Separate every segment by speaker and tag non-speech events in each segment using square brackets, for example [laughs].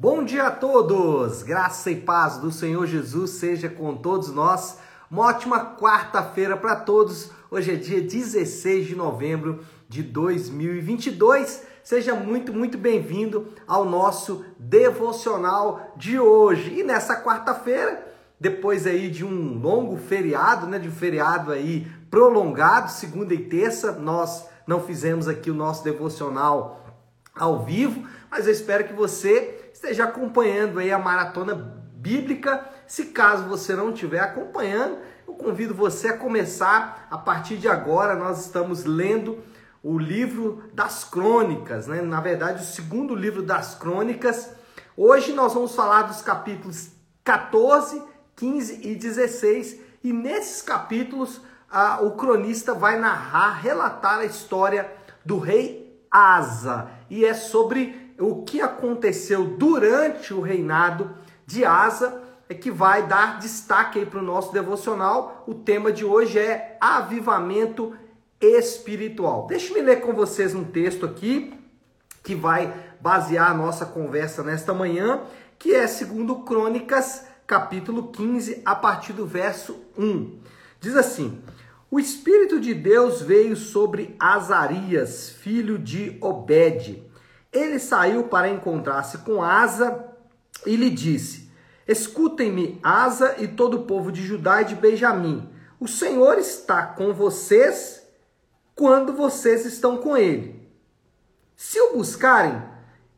Speaker 1: Bom dia a todos! Graça e paz do Senhor Jesus seja com todos nós. Uma ótima quarta-feira para todos. Hoje é dia 16 de novembro de 2022. Seja muito, muito bem-vindo ao nosso devocional de hoje. E nessa quarta-feira, depois aí de um longo feriado, né, de um feriado aí prolongado, segunda e terça, nós não fizemos aqui o nosso devocional ao vivo, mas eu espero que você esteja acompanhando aí a maratona bíblica. Se caso você não estiver acompanhando, eu convido você a começar a partir de agora. Nós estamos lendo o livro das crônicas, né? Na verdade, o segundo livro das crônicas. Hoje nós vamos falar dos capítulos 14, 15 e 16, e nesses capítulos o cronista vai narrar, relatar a história do rei Asa, e é sobre o que aconteceu durante o reinado de Asa, é que vai dar destaque para o nosso devocional. O tema de hoje é avivamento espiritual. Deixe-me ler com vocês um texto aqui que vai basear a nossa conversa nesta manhã, que é segundo Crônicas, capítulo 15, a partir do verso 1. Diz assim: O espírito de Deus veio sobre Azarias, filho de Obed. Ele saiu para encontrar-se com Asa e lhe disse: Escutem-me, Asa e todo o povo de Judá e de Benjamim. O Senhor está com vocês quando vocês estão com ele. Se o buscarem,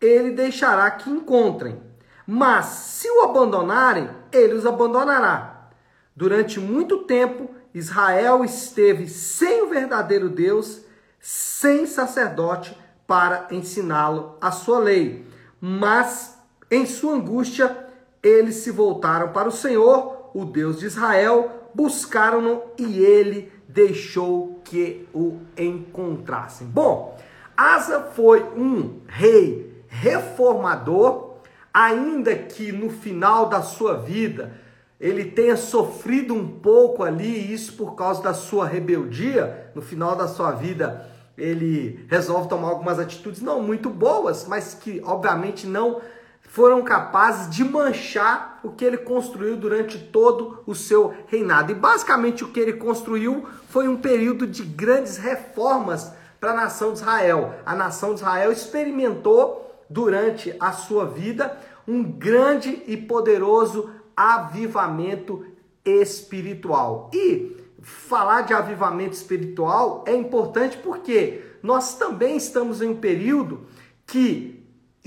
Speaker 1: ele deixará que encontrem. Mas se o abandonarem, ele os abandonará. Durante muito tempo, Israel esteve sem o verdadeiro Deus, sem sacerdote para ensiná-lo a sua lei. Mas em sua angústia, eles se voltaram para o Senhor, o Deus de Israel, buscaram-no e ele deixou que o encontrassem. Bom, Asa foi um rei reformador, ainda que no final da sua vida ele tenha sofrido um pouco ali, isso por causa da sua rebeldia, no final da sua vida ele resolve tomar algumas atitudes não muito boas, mas que obviamente não foram capazes de manchar o que ele construiu durante todo o seu reinado. E basicamente o que ele construiu foi um período de grandes reformas para a nação de Israel. A nação de Israel experimentou durante a sua vida um grande e poderoso avivamento espiritual. E falar de avivamento espiritual é importante porque nós também estamos em um período que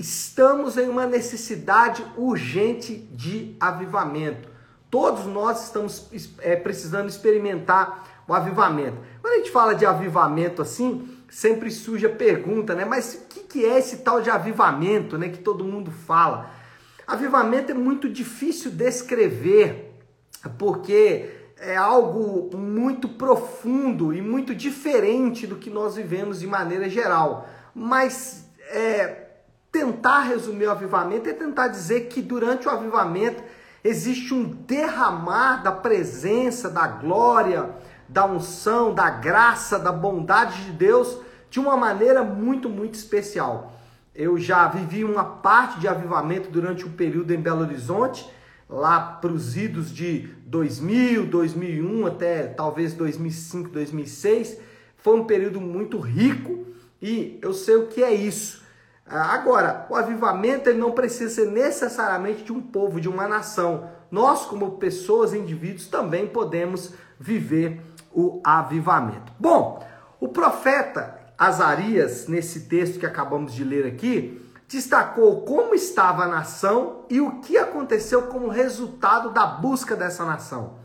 Speaker 1: Estamos em uma necessidade urgente de avivamento. Todos nós estamos é, precisando experimentar o avivamento. Quando a gente fala de avivamento assim, sempre surge a pergunta, né? Mas o que, que é esse tal de avivamento, né? Que todo mundo fala. Avivamento é muito difícil descrever, porque é algo muito profundo e muito diferente do que nós vivemos de maneira geral. Mas é, tentar resumir o avivamento é tentar dizer que durante o avivamento existe um derramar da presença, da glória, da unção, da graça, da bondade de Deus de uma maneira muito, muito especial. Eu já vivi uma parte de avivamento durante um período em Belo Horizonte, lá para os idos de 2000, 2001 até talvez 2005, 2006. Foi um período muito rico e eu sei o que é isso ah, agora, o avivamento ele não precisa ser necessariamente de um povo, de uma nação. Nós, como pessoas, indivíduos, também podemos viver o avivamento. Bom, o profeta Azarias, nesse texto que acabamos de ler aqui, destacou como estava a nação e o que aconteceu como resultado da busca dessa nação.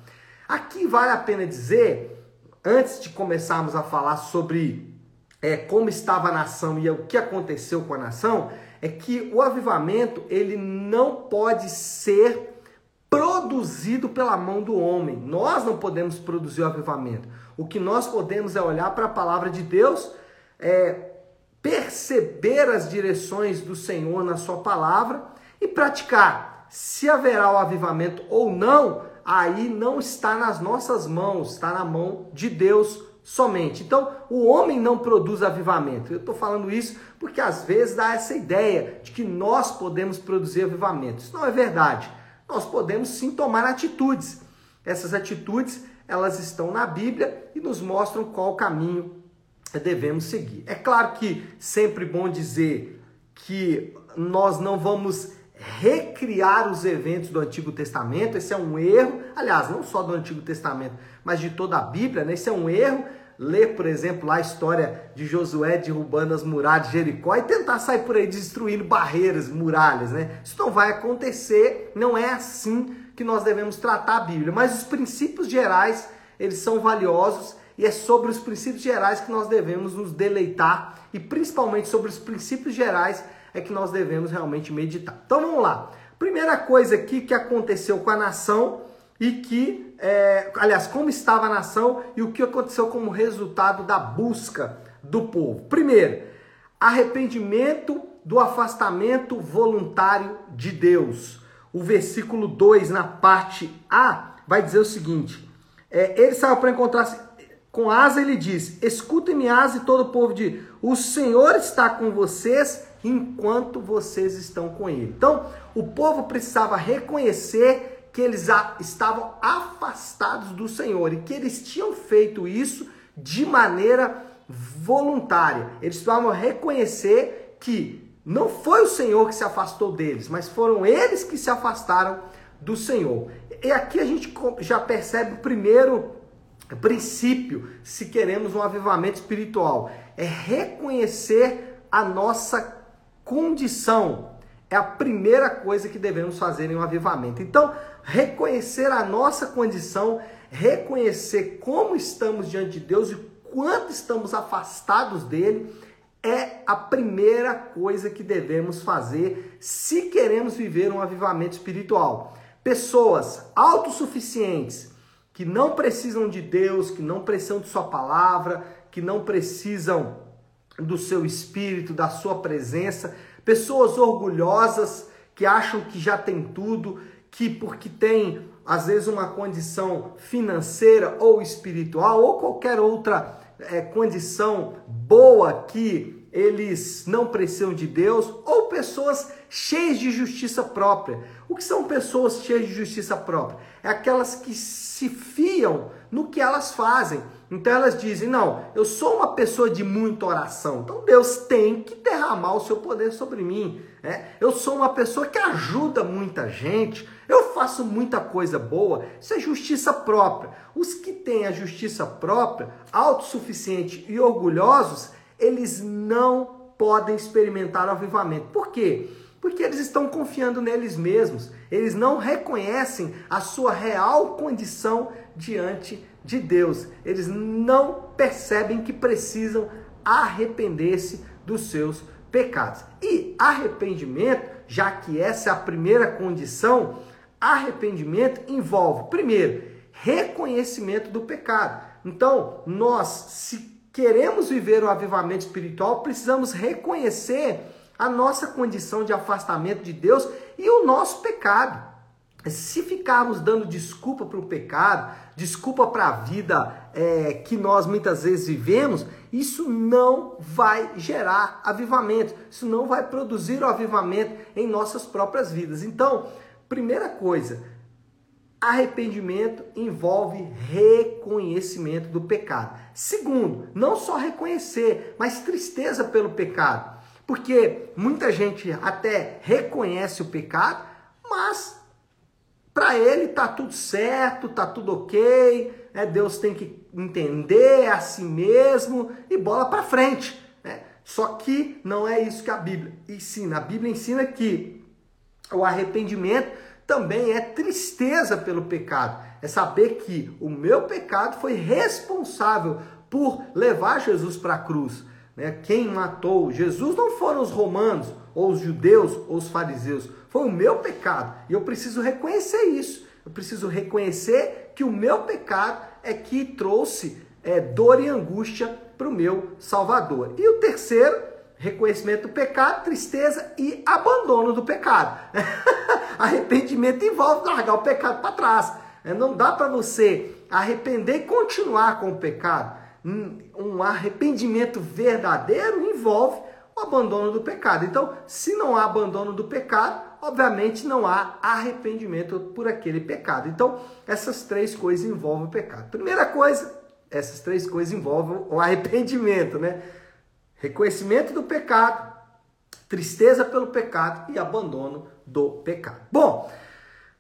Speaker 1: Aqui vale a pena dizer, antes de começarmos a falar sobre é, como estava a nação e o que aconteceu com a nação, é que o avivamento ele não pode ser produzido pela mão do homem. Nós não podemos produzir o avivamento. O que nós podemos é olhar para a palavra de Deus, é, perceber as direções do Senhor na sua palavra e praticar. Se haverá o avivamento ou não, aí não está nas nossas mãos, está na mão de Deus somente. Então, o homem não produz avivamento. Eu estou falando isso porque às vezes dá essa ideia de que nós podemos produzir avivamento. Isso não é verdade. Nós podemos sim tomar atitudes. Essas atitudes, elas estão na Bíblia e nos mostram qual caminho devemos seguir. É claro que sempre bom dizer que nós não vamos recriar os eventos do Antigo Testamento, esse é um erro, aliás, não só do Antigo Testamento, mas de toda a Bíblia, né? esse é um erro. Ler, por exemplo, a história de Josué derrubando as muralhas de Jericó e tentar sair por aí destruindo barreiras, muralhas, né? Isso não vai acontecer, não é assim que nós devemos tratar a Bíblia. Mas os princípios gerais, eles são valiosos e é sobre os princípios gerais que nós devemos nos deleitar e principalmente sobre os princípios gerais é que nós devemos realmente meditar. Então vamos lá. Primeira coisa aqui que aconteceu com a nação e que, é, aliás, como estava a nação e o que aconteceu como resultado da busca do povo. Primeiro, arrependimento do afastamento voluntário de Deus. O versículo 2, na parte A, vai dizer o seguinte: é, ele saiu para encontrar com Asa, ele diz: Escutem-me, Asa, e todo o povo de: O Senhor está com vocês enquanto vocês estão com ele. Então, o povo precisava reconhecer que eles estavam afastados do Senhor e que eles tinham feito isso de maneira voluntária. Eles precisavam reconhecer que não foi o Senhor que se afastou deles, mas foram eles que se afastaram do Senhor. E aqui a gente já percebe o primeiro princípio, se queremos um avivamento espiritual, é reconhecer a nossa condição é a primeira coisa que devemos fazer em um avivamento. Então, reconhecer a nossa condição, reconhecer como estamos diante de Deus e quanto estamos afastados dele, é a primeira coisa que devemos fazer se queremos viver um avivamento espiritual. Pessoas autossuficientes, que não precisam de Deus, que não precisam de Sua palavra, que não precisam do seu espírito, da sua presença, pessoas orgulhosas que acham que já tem tudo, que porque tem às vezes uma condição financeira ou espiritual ou qualquer outra é, condição boa que eles não precisam de Deus, ou pessoas cheias de justiça própria. O que são pessoas cheias de justiça própria? É aquelas que se fiam no que elas fazem. Então elas dizem: Não, eu sou uma pessoa de muita oração, então Deus tem que derramar o seu poder sobre mim. Né? Eu sou uma pessoa que ajuda muita gente, eu faço muita coisa boa. Isso é justiça própria. Os que têm a justiça própria, autossuficiente e orgulhosos, eles não podem experimentar o avivamento. Por quê? Porque eles estão confiando neles mesmos. Eles não reconhecem a sua real condição diante de Deus. Eles não percebem que precisam arrepender-se dos seus pecados. E arrependimento, já que essa é a primeira condição, arrependimento envolve, primeiro, reconhecimento do pecado. Então, nós, se queremos viver o avivamento espiritual, precisamos reconhecer a nossa condição de afastamento de Deus e o nosso pecado. Se ficarmos dando desculpa para o pecado, desculpa para a vida é, que nós muitas vezes vivemos, isso não vai gerar avivamento, isso não vai produzir o avivamento em nossas próprias vidas. Então, primeira coisa, arrependimento envolve reconhecimento do pecado. Segundo, não só reconhecer, mas tristeza pelo pecado. Porque muita gente até reconhece o pecado, mas para ele tá tudo certo, tá tudo ok, né? Deus tem que entender a si mesmo e bola para frente. Né? Só que não é isso que a Bíblia ensina. A Bíblia ensina que o arrependimento também é tristeza pelo pecado. É saber que o meu pecado foi responsável por levar Jesus para a cruz. Né? Quem matou Jesus não foram os romanos, ou os judeus, ou os fariseus. Foi o meu pecado. E eu preciso reconhecer isso. Eu preciso reconhecer que o meu pecado é que trouxe é, dor e angústia para o meu Salvador. E o terceiro, reconhecimento do pecado, tristeza e abandono do pecado. [laughs] Arrependimento envolve largar o pecado para trás. É, não dá para você arrepender e continuar com o pecado. um arrependimento verdadeiro envolve o abandono do pecado. Então, se não há abandono do pecado, obviamente não há arrependimento por aquele pecado. Então, essas três coisas envolvem o pecado. Primeira coisa, essas três coisas envolvem o arrependimento, né? Reconhecimento do pecado, tristeza pelo pecado e abandono do pecado. Bom,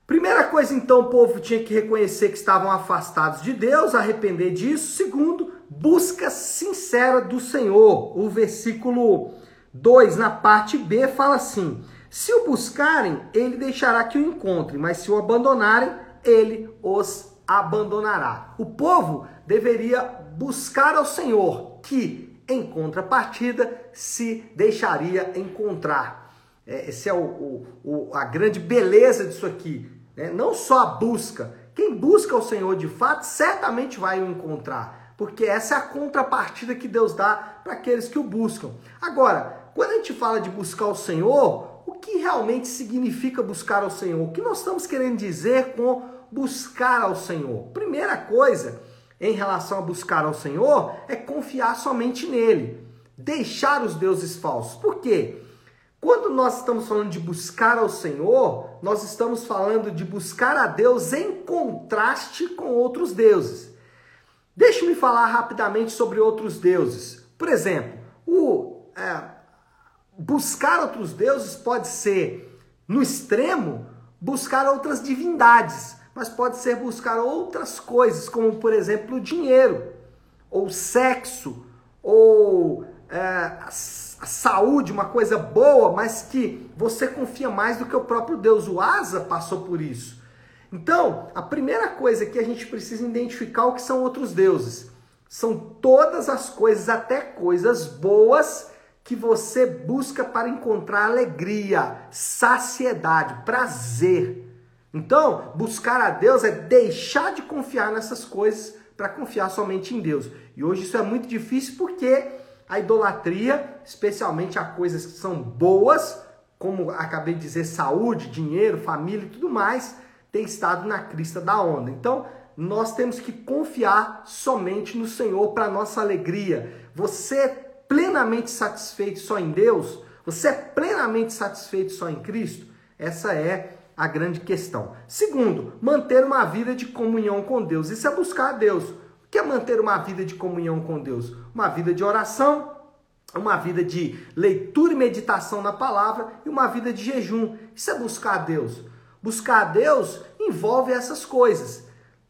Speaker 1: primeira coisa então, o povo tinha que reconhecer que estavam afastados de Deus, arrepender disso. Segundo, busca sincera do Senhor. O versículo 2, na parte B, fala assim: Se o buscarem, ele deixará que o encontrem, mas se o abandonarem, ele os abandonará. O povo deveria buscar ao Senhor, que em contrapartida se deixaria encontrar. É, essa é o, o, o, a grande beleza disso aqui. Né? Não só a busca. Quem busca o Senhor de fato certamente vai o encontrar. Porque essa é a contrapartida que Deus dá para aqueles que o buscam. Agora, quando a gente fala de buscar o Senhor, o que realmente significa buscar ao Senhor? O que nós estamos querendo dizer com buscar ao Senhor? Primeira coisa em relação a buscar ao Senhor é confiar somente nele, deixar os deuses falsos. Por quê? Quando nós estamos falando de buscar ao Senhor, nós estamos falando de buscar a Deus em contraste com outros deuses. Deixe-me falar rapidamente sobre outros deuses. Por exemplo, o é, buscar outros deuses pode ser, no extremo, buscar outras divindades, mas pode ser buscar outras coisas, como por exemplo dinheiro, ou sexo, ou é, a, a saúde, uma coisa boa, mas que você confia mais do que o próprio Deus. O Asa passou por isso. Então, a primeira coisa que a gente precisa identificar o que são outros deuses. São todas as coisas, até coisas boas, que você busca para encontrar alegria, saciedade, prazer. Então, buscar a Deus é deixar de confiar nessas coisas para confiar somente em Deus. E hoje isso é muito difícil porque a idolatria, especialmente a coisas que são boas, como acabei de dizer, saúde, dinheiro, família e tudo mais, tem estado na crista da onda. Então, nós temos que confiar somente no Senhor para nossa alegria. Você é plenamente satisfeito só em Deus? Você é plenamente satisfeito só em Cristo? Essa é a grande questão. Segundo, manter uma vida de comunhão com Deus. Isso é buscar a Deus. O que é manter uma vida de comunhão com Deus? Uma vida de oração, uma vida de leitura e meditação na palavra e uma vida de jejum. Isso é buscar a Deus. Buscar a Deus envolve essas coisas.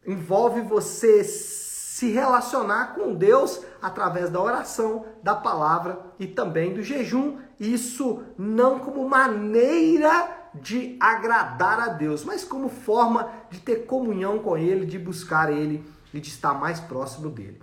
Speaker 1: Envolve você se relacionar com Deus através da oração, da palavra e também do jejum. Isso não como maneira de agradar a Deus, mas como forma de ter comunhão com Ele, de buscar Ele e de estar mais próximo dele.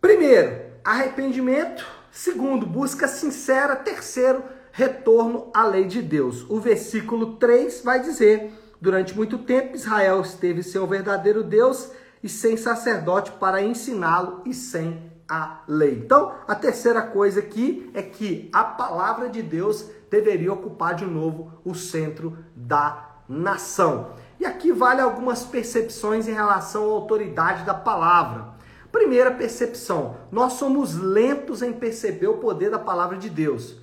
Speaker 1: Primeiro, arrependimento. Segundo, busca sincera. Terceiro, retorno à lei de Deus. O versículo 3 vai dizer: Durante muito tempo Israel esteve sem o verdadeiro Deus e sem sacerdote para ensiná-lo e sem a lei. Então, a terceira coisa aqui é que a palavra de Deus deveria ocupar de novo o centro da nação. E aqui vale algumas percepções em relação à autoridade da palavra. Primeira percepção: nós somos lentos em perceber o poder da palavra de Deus.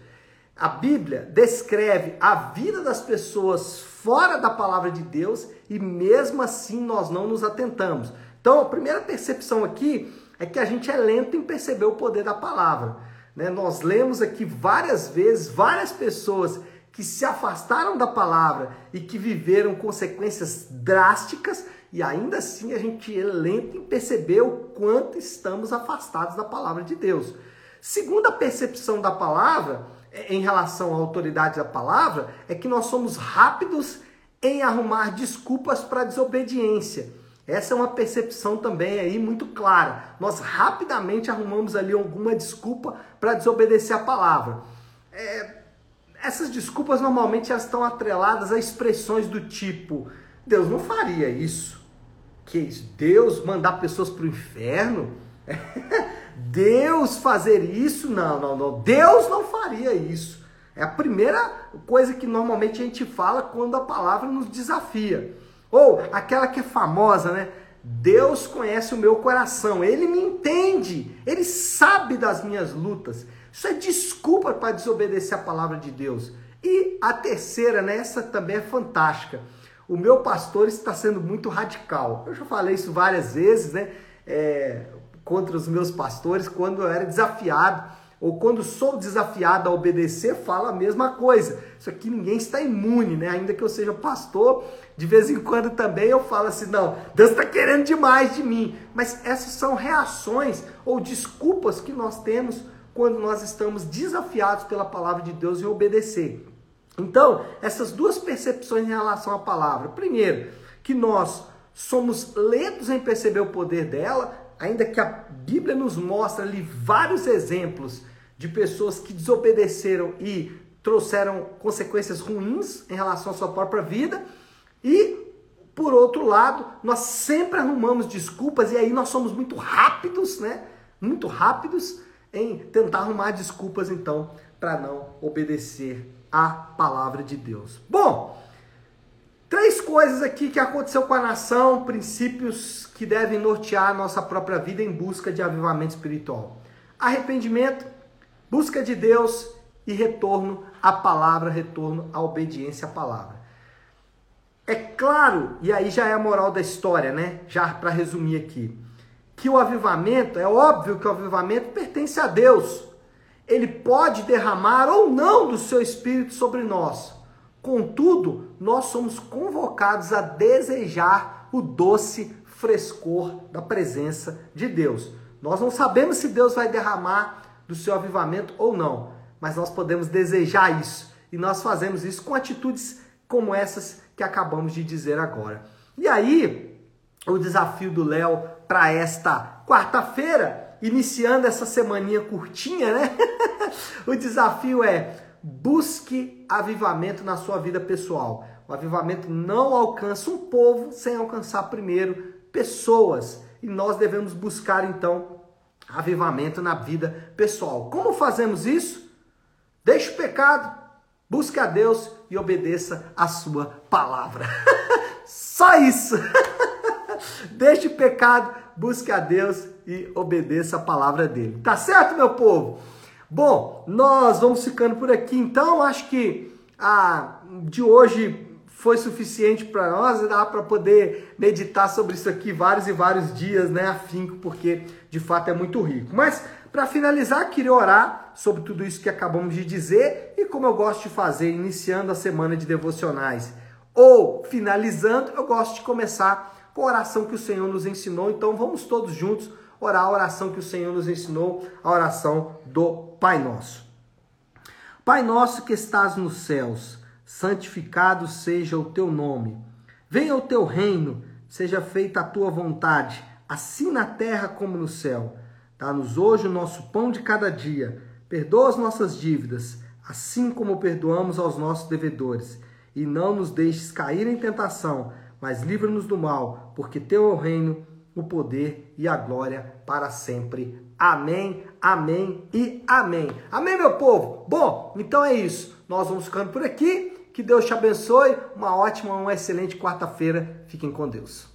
Speaker 1: A Bíblia descreve a vida das pessoas fora da palavra de Deus e mesmo assim nós não nos atentamos. Então, a primeira percepção aqui é que a gente é lento em perceber o poder da palavra. Né? Nós lemos aqui várias vezes várias pessoas que se afastaram da palavra e que viveram consequências drásticas e ainda assim a gente é lento em perceber o quanto estamos afastados da palavra de Deus. Segunda percepção da palavra em relação à autoridade da palavra é que nós somos rápidos em arrumar desculpas para desobediência. Essa é uma percepção também aí muito clara. Nós rapidamente arrumamos ali alguma desculpa para desobedecer a palavra. É, essas desculpas normalmente elas estão atreladas a expressões do tipo: Deus não faria isso. Que Deus mandar pessoas para o inferno? [laughs] Deus fazer isso? Não, não, não. Deus não faria isso. É a primeira coisa que normalmente a gente fala quando a palavra nos desafia. Ou aquela que é famosa, né? Deus conhece o meu coração, Ele me entende, Ele sabe das minhas lutas. Isso é desculpa para desobedecer a palavra de Deus. E a terceira, né, essa também é fantástica. O meu pastor está sendo muito radical. Eu já falei isso várias vezes, né? É, contra os meus pastores, quando eu era desafiado ou quando sou desafiado a obedecer, fala a mesma coisa. Isso aqui ninguém está imune, né? Ainda que eu seja pastor, de vez em quando também eu falo assim: não, Deus está querendo demais de mim. Mas essas são reações ou desculpas que nós temos quando nós estamos desafiados pela palavra de Deus em obedecer. Então, essas duas percepções em relação à palavra. Primeiro, que nós somos lentos em perceber o poder dela, ainda que a Bíblia nos mostra ali vários exemplos de pessoas que desobedeceram e trouxeram consequências ruins em relação à sua própria vida. E, por outro lado, nós sempre arrumamos desculpas e aí nós somos muito rápidos, né? Muito rápidos em tentar arrumar desculpas, então, para não obedecer a palavra de Deus. Bom, três coisas aqui que aconteceu com a nação, princípios que devem nortear a nossa própria vida em busca de avivamento espiritual: arrependimento, busca de Deus e retorno à palavra, retorno à obediência à palavra. É claro, e aí já é a moral da história, né? Já para resumir aqui, que o avivamento, é óbvio que o avivamento pertence a Deus ele pode derramar ou não do seu espírito sobre nós. Contudo, nós somos convocados a desejar o doce frescor da presença de Deus. Nós não sabemos se Deus vai derramar do seu avivamento ou não, mas nós podemos desejar isso. E nós fazemos isso com atitudes como essas que acabamos de dizer agora. E aí, o desafio do Léo para esta quarta-feira iniciando essa semaninha curtinha, né? [laughs] o desafio é busque avivamento na sua vida pessoal. O avivamento não alcança um povo sem alcançar primeiro pessoas. E nós devemos buscar então avivamento na vida pessoal. Como fazemos isso? Deixe o pecado, busque a Deus e obedeça a sua palavra. [laughs] Só isso. [laughs] Deixe o pecado, busque a Deus e obedeça a palavra dele. Tá certo, meu povo? Bom, nós vamos ficando por aqui. Então, acho que a de hoje foi suficiente para nós, dá para poder meditar sobre isso aqui vários e vários dias, né, afinco, porque de fato é muito rico. Mas para finalizar, queria orar sobre tudo isso que acabamos de dizer e como eu gosto de fazer iniciando a semana de devocionais ou finalizando, eu gosto de começar com a oração que o Senhor nos ensinou. Então vamos todos juntos orar a oração que o Senhor nos ensinou, a oração do Pai Nosso. Pai nosso que estás nos céus, santificado seja o teu nome. Venha o teu reino, seja feita a tua vontade, assim na terra como no céu. Dá-nos hoje o nosso pão de cada dia. Perdoa as nossas dívidas, assim como perdoamos aos nossos devedores. E não nos deixes cair em tentação, mas livra-nos do mal, porque teu é o reino, o poder e a glória para sempre. Amém, amém e amém. Amém, meu povo? Bom, então é isso. Nós vamos ficando por aqui. Que Deus te abençoe. Uma ótima, uma excelente quarta-feira. Fiquem com Deus.